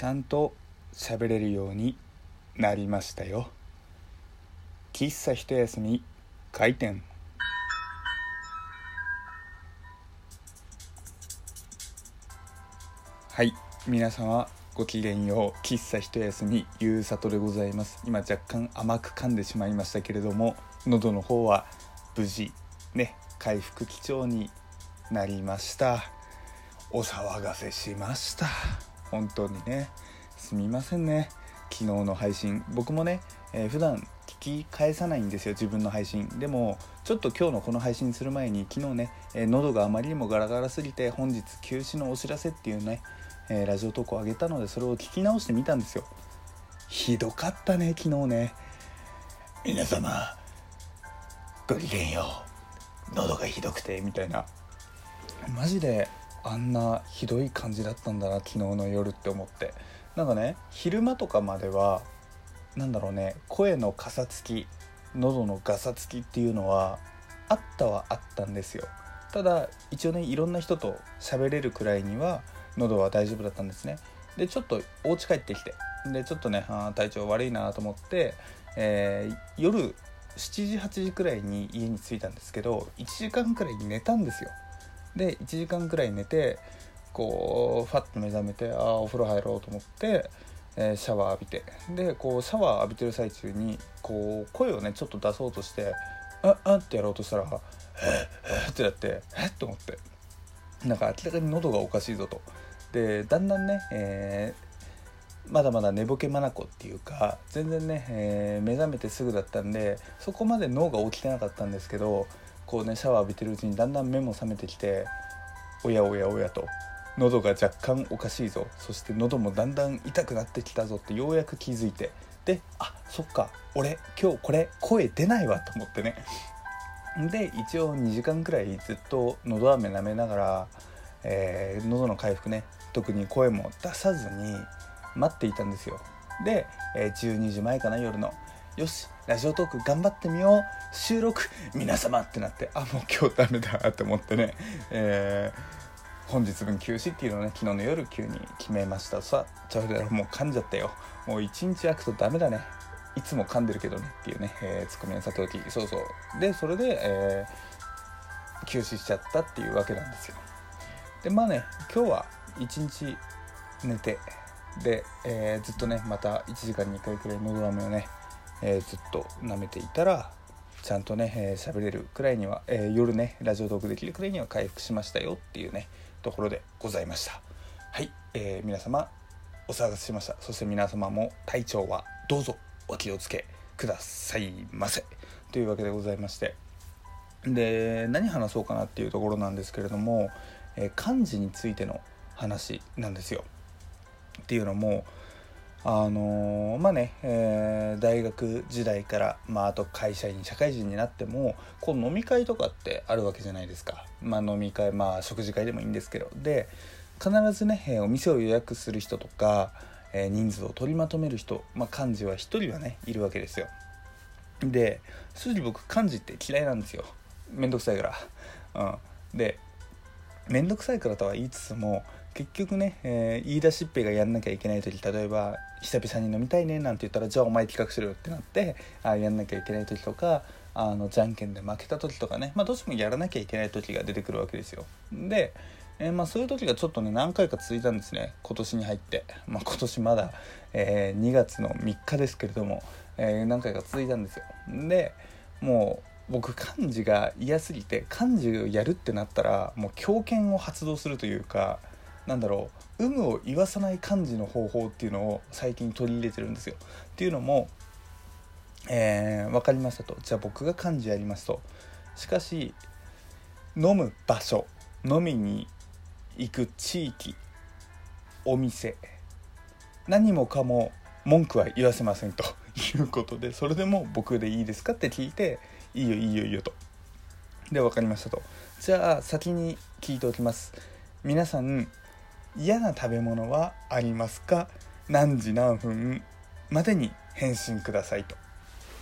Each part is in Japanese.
ちゃんと喋れるようになりましたよ。喫茶一休み開店。はい。皆様ごきげんよう。喫茶一休みゆうさとでございます。今若干甘く噛んでしまいましたけれども喉の方は無事ね回復基調になりました。お騒がせしました。本当にねすみませんね。昨日の配信。僕もね、えー、普段聞き返さないんですよ自分の配信。でもちょっと今日のこの配信する前に昨日ね、えー、喉があまりにもガラガラすぎて本日休止のお知らせっていうね、えー、ラジオ投稿を上げたのでそれを聞き直してみたんですよ。ひどかったね昨日ね。皆様ごきげんよう。喉がひどくてみたいな。マジであんなひどい感じだったんだな昨日の夜って思って。なんかね昼間とかまではなんだろうね声のかさつき喉のガサつきっていうのはあったはあったんですよ。ただ一応ねいろんな人と喋れるくらいには喉は大丈夫だったんですね。でちょっとお家帰ってきてでちょっとねあ体調悪いなと思って、えー、夜7時8時くらいに家に着いたんですけど1時間くらい寝たんですよ。で1時間くらい寝てこうファッと目覚めてああお風呂入ろうと思って、えー、シャワー浴びてでこうシャワー浴びてる最中にこう声をねちょっと出そうとして「ああってやろうとしたら「えっ?」ってなって「えっ?」と思ってなんか明らかに喉がおかしいぞと。でだんだんね、えー、まだまだ寝ぼけ眼っていうか全然ね、えー、目覚めてすぐだったんでそこまで脳が起きてなかったんですけどこうねシャワー浴びてるうちにだんだん目も覚めてきておやおやおやと。喉が若干おかしいぞ。そして喉もだんだん痛くなってきたぞってようやく気づいて。であそっか。俺今日これ声出ないわと思ってね。で一応2時間くらいずっと喉飴舐めながら、えー、喉の回復ね。特に声も出さずに待っていたんですよ。で、え、12時前かな夜の。よし。ラジオトーク頑張ってみよう。収録皆様ってなってあもう今日ダメだって思ってね、えー、本日分休止っていうのをね昨日の夜急に決めましたさ。あちょっともう噛んじゃったよ。もう一日空くとダメだね。いつも噛んでるけどねっていうね、えー、ツッコミのさておきそうそう。でそれで、えー、休止しちゃったっていうわけなんですよ。でまあね今日は一日寝てで、えー、ずっとねまた1時間に1回くらいのど飴をねえー、ずっと舐めていたらちゃんとね喋、えー、れるくらいには、えー、夜ねラジオトークできるくらいには回復しましたよっていうねところでございました。はい、えー、皆様お騒がせしました。そして皆様も体調はどうぞお気をつけくださいませ。というわけでございまして。で何話そうかなっていうところなんですけれども、え漢字についての話なんですよ。っていうのもあの、まあね、えー、大学時代から、まあ、あと会社員社会人になってもこう飲み会とかってあるわけじゃないですか、まあ、飲み会まあ食事会でもいいんですけど。で必ずね、え、お店を予約する人とか、え人数を取りまとめる人、まあ、幹事は1人はねいるわけですよ。で正直僕幹事って嫌いなんですよ。めんどくさいから、うん、でめんどくさいからとは言いつつも結局ね、えー、言い出しっぺがやんなきゃいけない時例えば久々に飲みたいねなんて言ったらじゃあお前企画しろよってなってあやんなきゃいけない時とかあのじゃんけんで負けた時とかね、まあ、どうしてもやらなきゃいけない時が出てくるわけですよ。で、えー、まあ、そういう時がちょっとね何回か続いたんですね今年に入って、まあ、今年まだ、えー、2月の3日ですけれども、え何回か続いたんですよ。でもう僕漢字が嫌すぎて漢字をやるってなったらもう狂犬を発動するというかなんだろう有無を言わさない感じの方法っていうのを最近取り入れてるんですよ。っていうのも、えー、分かりましたと。じゃあ僕が漢字やりますと。しかし飲む場所飲みに行く地域お店何もかも文句は言わせませんと。いうことでそれでも僕でいいですかって聞いていいよいいよいいよと。で分かりましたと。じゃあ先に聞いておきます。皆さん嫌な食べ物はありますか？何時何分までに返信くださいと。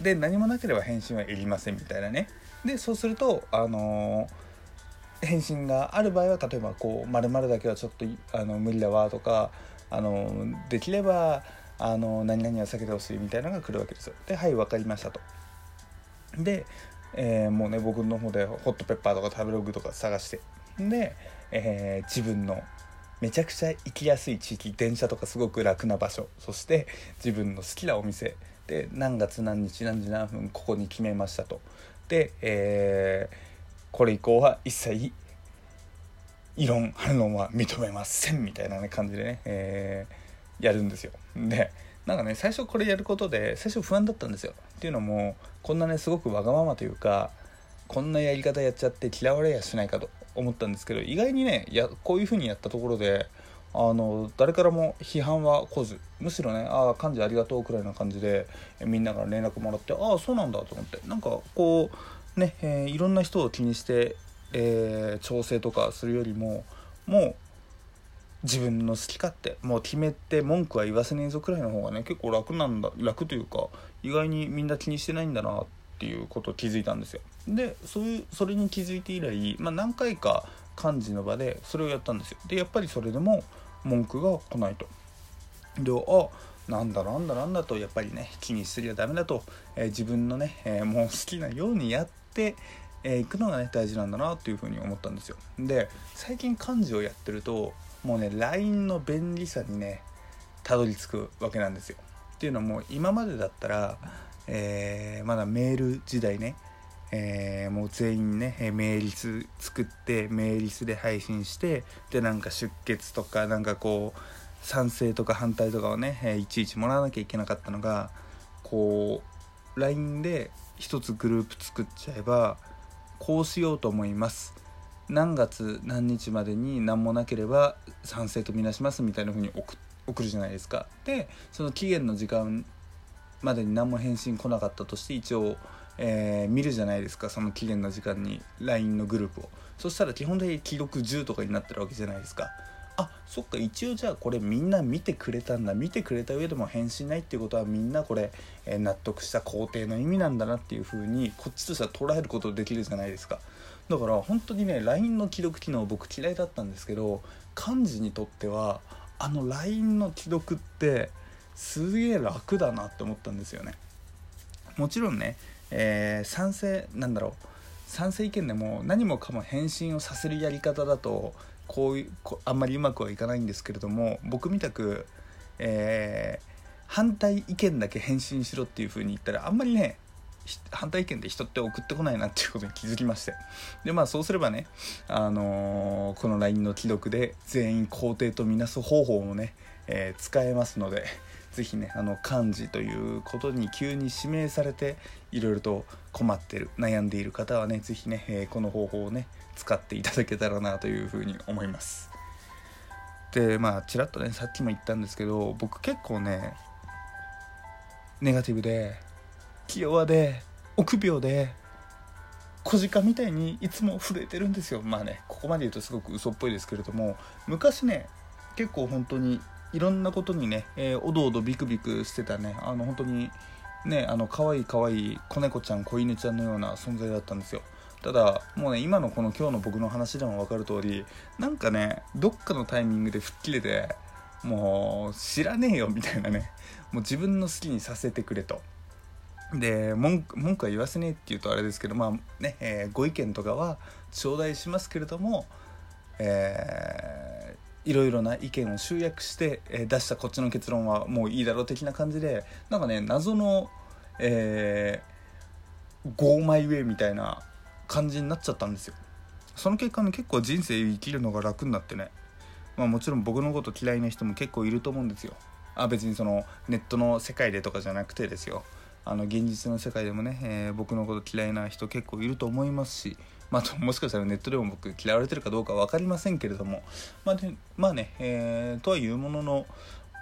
で何もなければ返信はいりませんみたいなね。でそうするとあのー、返信がある場合は例えばこう「まるだけはちょっとあの無理だわ」とかあのできればあの何々は避けてほしいみたいなのが来るわけですよではい分かりましたとで、え、もうね僕の方でホットペッパーとか食べログとか探してで、え、自分のめちゃくちゃ行きやすい地域電車とかすごく楽な場所。そして自分の好きなお店。で何月何日何時何分ここに決めましたと。で、えー、これ以降は一切異論反論は認めませんみたいな、ね、感じでね、えー、やるんですよ。でなんかね最初これやることで最初不安だったんですよ。っていうのもこんなねすごくわがままというかこんなやり方やっちゃって嫌われやしないかと。思ったんですけど意外にねやこういう風にやったところであの誰からも批判は来ずむしろね「ああ幹事ありがとう」くらいな感じでみんなから連絡もらって「ああそうなんだ」と思ってなんかこうね、えー、いろんな人を気にして、えー、調整とかするよりももう自分の好き勝手もう決めて文句は言わせねえぞくらいの方がね結構楽なんだ楽というか意外にみんな気にしてないんだなっていうことを気づいたんですよ。でそういうそれに気づいて以来、まあ、何回か幹事の場でそれをやったんですよ。でやっぱりそれでも文句が来ないと。であなんだなんだなんだとやっぱりね気にしすりゃダメだと、えー、自分のね、えー、もう好きなようにやってい、えー、くのがね大事なんだなっていうふうに思ったんですよ。で最近漢字をやってるともうね LINE の便利さにねたどり着くわけなんですよ。っていうのも今までだったら、えー、まだメール時代ね。えー、もう全員ねメーリス作ってメーリスで配信してでなんか出血とかなんかこう賛成とか反対とかをね、えいちいちもらわなきゃいけなかったのがこう LINE で一つグループ作っちゃえばこうしようと思います。何月何日までに何もなければ賛成とみなしますみたいな風に送るじゃないですか。でその期限の時間までに何も返信来なかったとして一応えー、見るじゃないですかその期限の時間に LINE のグループを。そしたら基本的に記録10とかになってるわけじゃないですか。あそっか一応じゃあこれみんな見てくれたんだ。見てくれた上でも返信ないっていうことはみんなこれ、えー、納得した肯定の意味なんだなっていう風にこっちとしては捉えることできるじゃないですか。だから本当にね LINE の既読機能僕嫌いだったんですけど幹事にとってはあの LINE の既読ってすげえ楽だなって思ったんですよね。もちろんねえー、賛成なんだろう賛成意見でも何もかも返信をさせるやり方だとこういうあんまりうまくはいかないんですけれども僕みたく、えー、反対意見だけ返信しろっていう風に言ったらあんまりね反対意見で人って送ってこないなっていうことに気づきまして。でまあそうすればね、あのー、この LINE の既読で全員肯定とみなす方法もね、えー、使えますので是非ねあの漢字ということに急に指名されていろいろと困ってる悩んでいる方はね是非ね、えー、この方法をね使っていただけたらなというふうに思います。でまあちらっとねさっきも言ったんですけど僕結構ねネガティブで気弱で臆病で小鹿みたいにいつも震えてるんですよ。まあねここまで言うとすごく嘘っぽいですけれども昔ね結構本当にいろんなことにね、えー、おどおどビクビクしてたね。あの本当にねあの可愛い可愛い子猫ちゃん子犬ちゃんのような存在だったんですよ。ただもうね今のこの今日の僕の話でも分かる通りなんかねどっかのタイミングで吹っ切れてもう知らねえよみたいなね。もう自分の好きにさせてくれと。で文句は言わせねえって言うとあれですけどまあね、えー、ご意見とかは頂戴しますけれどもえーいろいろな意見を集約して、え出したこっちの結論はもういいだろう的な感じでなんかね謎の、えー、ゴーマイウェイみたいな感じになっちゃったんですよ。その結果ね結構人生生きるのが楽になってねまあもちろん僕のこと嫌いな人も結構いると思うんですよ。あ別にそのネットの世界でとかじゃなくてですよ。あの現実の世界でもね、えー、僕のこと嫌いな人結構いると思いますしまあ、もしかしたらネットでも僕嫌われてるかどうか分かりませんけれどもまあでまあね、えー、とはいうものの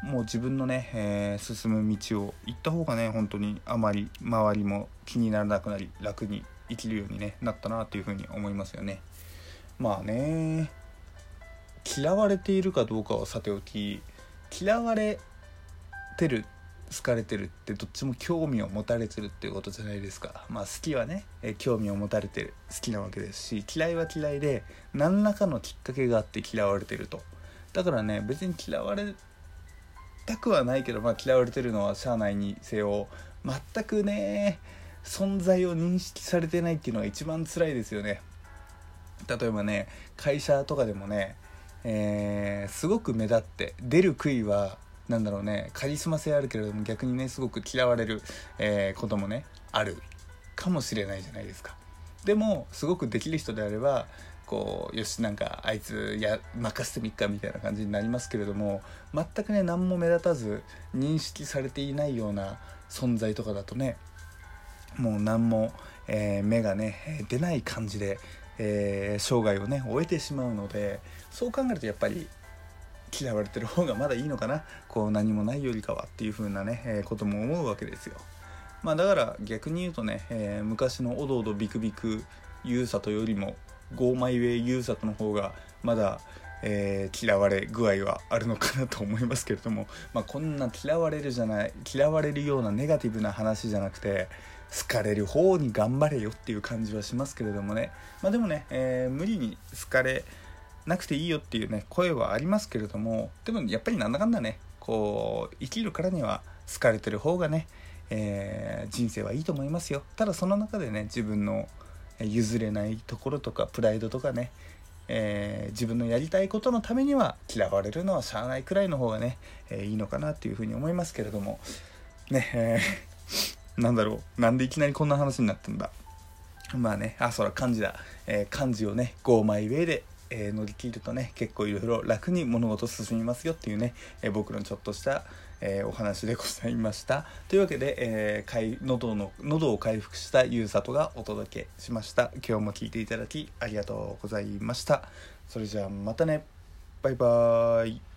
もう自分のね、えー、進む道を行った方がね本当にあまり周りも気にならなくなり楽に生きるように、ね、なったなというふうに思いますよね。まあね嫌われているかどうかはさておき嫌われてる好かれてるってどっちも興味を持たれてるっていうことじゃないですか。まあ好きはね、え興味を持たれてる好きなわけですし嫌いは嫌いで何らかのきっかけがあって嫌われてると。だからね別に嫌われ全くはないけど、まあ、嫌われてるのは社内にせよ全くね存在を認識されてないっていうのが一番辛いですよね。例えばね会社とかでもね、えー、すごく目立って出る杭はなんだろうねカリスマ性あるけれども逆にねすごく嫌われる、えー、こともねあるかもしれないじゃないですか。でもすごくできる人であればこうよしなんかあいつや任せてみっかみたいな感じになりますけれども全くね何も目立たず認識されていないような存在とかだとねもう何も、えー、目がね出ない感じで、えー、生涯をね終えてしまうのでそう考えるとやっぱり嫌われてる方がまだいいのかな？こう何もないよりかはっていう風なね、えー、ことも思うわけですよ。まあだから逆に言うとね、えー、昔のおどおどビクビクゆうさとよりもゴーマイウェイユーサトの方がまだ、えー、嫌われ具合はあるのかなと思いますけれども、まあ、こんな嫌われるじゃない嫌われるようなネガティブな話じゃなくて好かれる方に頑張れよっていう感じはしますけれどもね、まあ、でもね、え、無理に好かれなくていいよっていうね声はありますけれどもでもやっぱりなんだかんだねこう生きるからには好かれてる方がね、えー、人生はいいと思いますよ。ただその中でね自分の譲れないところとかプライドとかね、えー、自分のやりたいことのためには嫌われるのはしゃあないくらいの方がね、えー、いいのかなっていうふうに思いますけれども。ねえー、なんだろうなんでいきなりこんな話になったんだ。まあねあそら漢字だ、え漢字をね5枚上でえー、乗り切るとね結構いろいろ楽に物事進みますよっていうね、えー、僕のちょっとした、えー、お話でございました。というわけで、えー、喉の喉を回復したゆうさとがお届けしました。今日も聴いていただきありがとうございました。それじゃあまたね。バイバーイ。